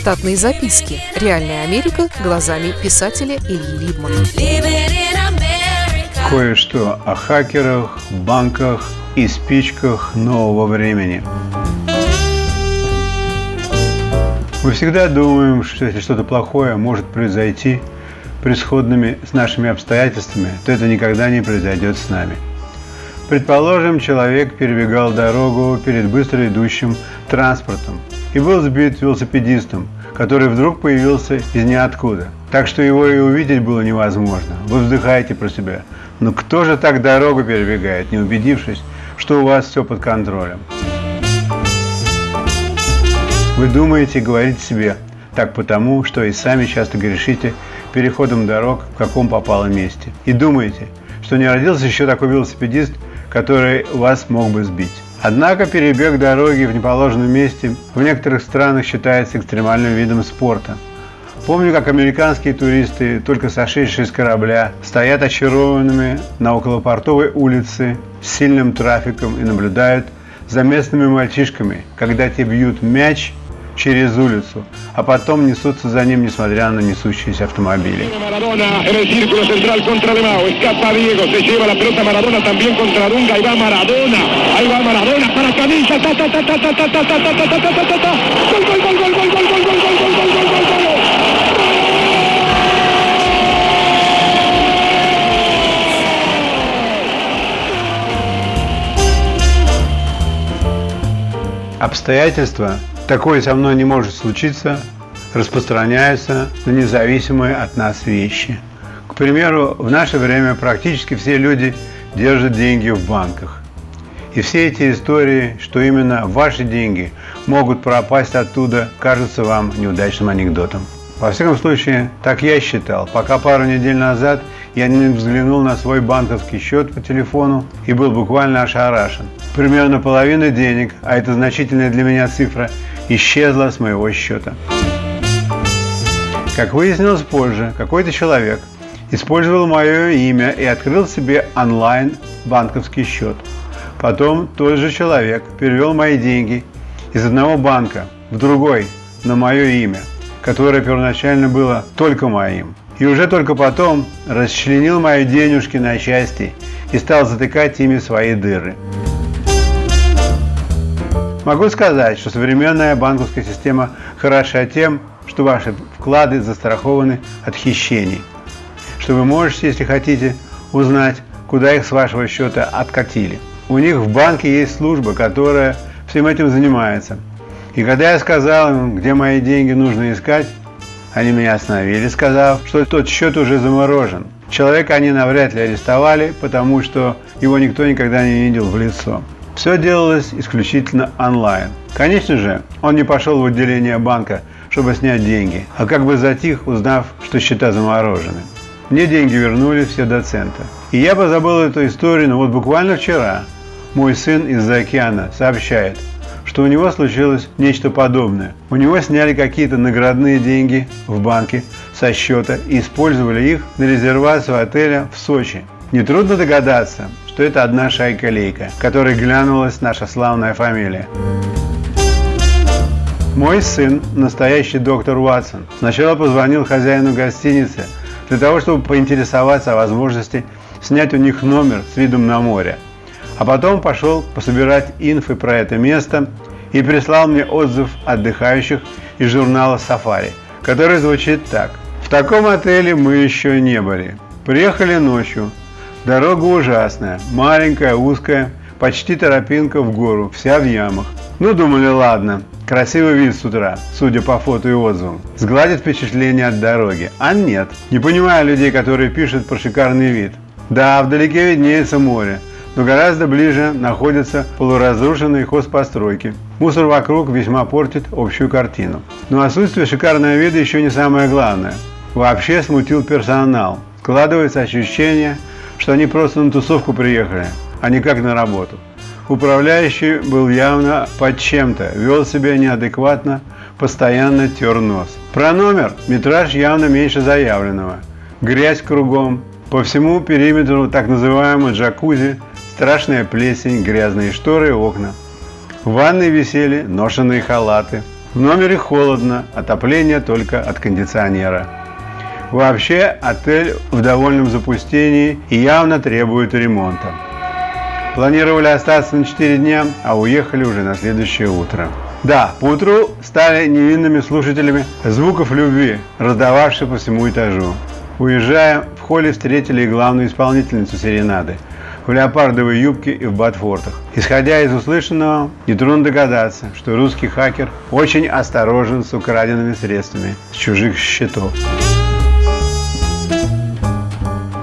Штатные записки. Реальная Америка глазами писателя Ильи Либмана. Кое-что о хакерах, банках и спичках нового времени. Мы всегда думаем, что если что-то плохое может произойти при сходными с нашими обстоятельствами, то это никогда не произойдет с нами. Предположим, человек перебегал дорогу перед быстро идущим транспортом и был сбит велосипедистом, который вдруг появился из ниоткуда. Так что его и увидеть было невозможно. Вы вздыхаете про себя. Но кто же так дорогу перебегает, не убедившись, что у вас все под контролем? Вы думаете, говорите себе, так потому, что и сами часто грешите переходом дорог в каком попало месте. И думаете, что не родился еще такой велосипедист, который вас мог бы сбить. Однако перебег дороги в неположенном месте в некоторых странах считается экстремальным видом спорта. Помню, как американские туристы, только сошедшие с корабля, стоят очарованными на околопортовой улице с сильным трафиком и наблюдают за местными мальчишками, когда те бьют мяч через улицу, а потом несутся за ним, несмотря на несущиеся автомобили. Обстоятельства такое со мной не может случиться, распространяется на независимые от нас вещи. К примеру, в наше время практически все люди держат деньги в банках. И все эти истории, что именно ваши деньги могут пропасть оттуда, кажутся вам неудачным анекдотом. Во всяком случае, так я считал, пока пару недель назад я не взглянул на свой банковский счет по телефону и был буквально ошарашен. Примерно половина денег, а это значительная для меня цифра, исчезла с моего счета. Как выяснилось позже, какой-то человек использовал мое имя и открыл себе онлайн банковский счет. Потом тот же человек перевел мои деньги из одного банка в другой на мое имя, которое первоначально было только моим. И уже только потом расчленил мои денежки на части и стал затыкать ими свои дыры. Могу сказать, что современная банковская система хороша тем, что ваши вклады застрахованы от хищений, что вы можете, если хотите, узнать, куда их с вашего счета откатили. У них в банке есть служба, которая всем этим занимается. И когда я сказал им, где мои деньги нужно искать, они меня остановили, сказав, что тот счет уже заморожен. Человека они навряд ли арестовали, потому что его никто никогда не видел в лицо. Все делалось исключительно онлайн. Конечно же, он не пошел в отделение банка, чтобы снять деньги, а как бы затих, узнав, что счета заморожены. Мне деньги вернули все до цента. И я позабыл эту историю, но вот буквально вчера мой сын из-за океана сообщает, что у него случилось нечто подобное. У него сняли какие-то наградные деньги в банке со счета и использовали их на резервацию отеля в Сочи. Нетрудно догадаться, что это одна шайка-лейка, которой глянулась наша славная фамилия. Мой сын, настоящий доктор Уатсон, сначала позвонил хозяину гостиницы для того, чтобы поинтересоваться о возможности снять у них номер с видом на море. А потом пошел пособирать инфы про это место и прислал мне отзыв отдыхающих из журнала «Сафари», который звучит так. В таком отеле мы еще не были. Приехали ночью, Дорога ужасная, маленькая, узкая, почти торопинка в гору, вся в ямах. Ну, думали, ладно, красивый вид с утра, судя по фото и отзывам. Сгладит впечатление от дороги. А нет. Не понимаю людей, которые пишут про шикарный вид. Да, вдалеке виднеется море, но гораздо ближе находятся полуразрушенные хозпостройки. Мусор вокруг весьма портит общую картину. Но отсутствие шикарного вида еще не самое главное. Вообще смутил персонал. Складывается ощущение, что они просто на тусовку приехали, а не как на работу. Управляющий был явно под чем-то, вел себя неадекватно, постоянно тер нос. Про номер метраж явно меньше заявленного. Грязь кругом, по всему периметру так называемого джакузи, страшная плесень, грязные шторы и окна. В ванной висели ношенные халаты. В номере холодно, отопление только от кондиционера. Вообще, отель в довольном запустении и явно требует ремонта. Планировали остаться на 4 дня, а уехали уже на следующее утро. Да, по утру стали невинными слушателями звуков любви, раздававших по всему этажу. Уезжая, в холле встретили и главную исполнительницу серенады в леопардовой юбке и в ботфортах. Исходя из услышанного, нетрудно догадаться, что русский хакер очень осторожен с украденными средствами с чужих счетов.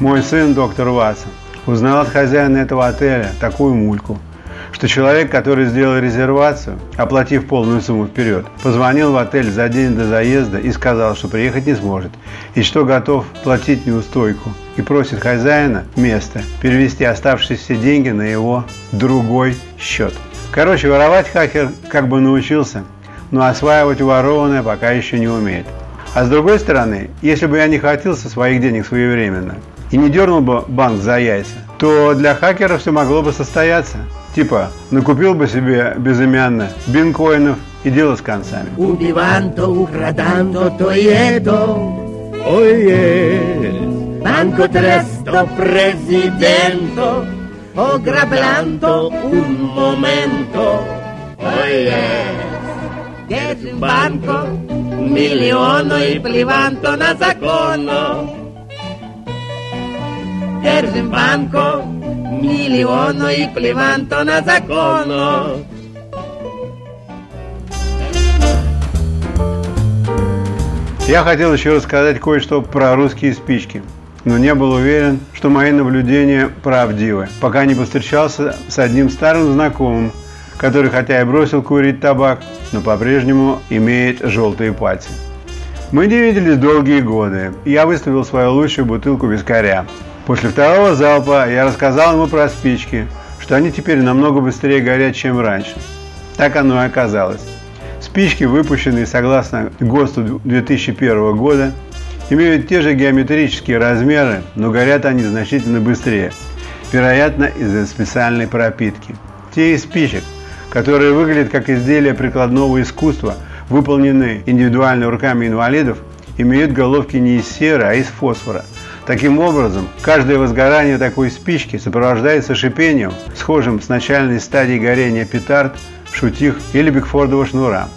Мой сын, доктор Ватсон, узнал от хозяина этого отеля такую мульку – что человек, который сделал резервацию, оплатив полную сумму вперед, позвонил в отель за день до заезда и сказал, что приехать не сможет, и что готов платить неустойку, и просит хозяина места перевести оставшиеся деньги на его другой счет. Короче, воровать хакер как бы научился, но осваивать уворованное пока еще не умеет. А с другой стороны, если бы я не хватился своих денег своевременно и не дернул бы банк за яйца, то для хакера все могло бы состояться. Типа, накупил бы себе безымянно бинкоинов и дело с концами. Убиванто, украданто, то и. Ой, Банко тресто президенто, ограблando un momento. Oye, che banco, miliono и плеванто на законно. Держим банко, миллиону и плеванто на закону. Я хотел еще рассказать кое-что про русские спички, но не был уверен, что мои наблюдения правдивы, пока не повстречался с одним старым знакомым, который хотя и бросил курить табак, но по-прежнему имеет желтые пальцы. Мы не виделись долгие годы, я выставил свою лучшую бутылку вискаря, После второго залпа я рассказал ему про спички, что они теперь намного быстрее горят, чем раньше. Так оно и оказалось. Спички, выпущенные согласно ГОСТу 2001 года, имеют те же геометрические размеры, но горят они значительно быстрее, вероятно из-за специальной пропитки. Те из спичек, которые выглядят как изделия прикладного искусства, выполненные индивидуально руками инвалидов, имеют головки не из серы, а из фосфора – Таким образом, каждое возгорание такой спички сопровождается шипением, схожим с начальной стадией горения петард, шутих или бигфордового шнура.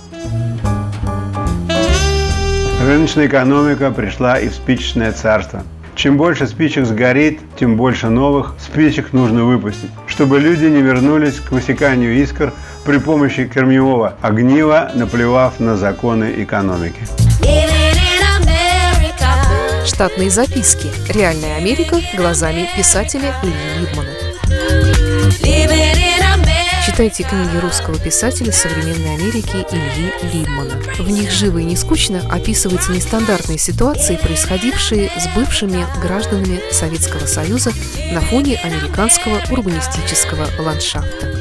Рыночная экономика пришла и в спичечное царство. Чем больше спичек сгорит, тем больше новых спичек нужно выпустить, чтобы люди не вернулись к высеканию искр при помощи кремниевого огнива, наплевав на законы экономики. Штатные записки. Реальная Америка глазами писателя Ильи Либмана. Читайте книги русского писателя современной Америки Ильи Либмана. В них живо и не скучно описываются нестандартные ситуации, происходившие с бывшими гражданами Советского Союза на фоне американского урбанистического ландшафта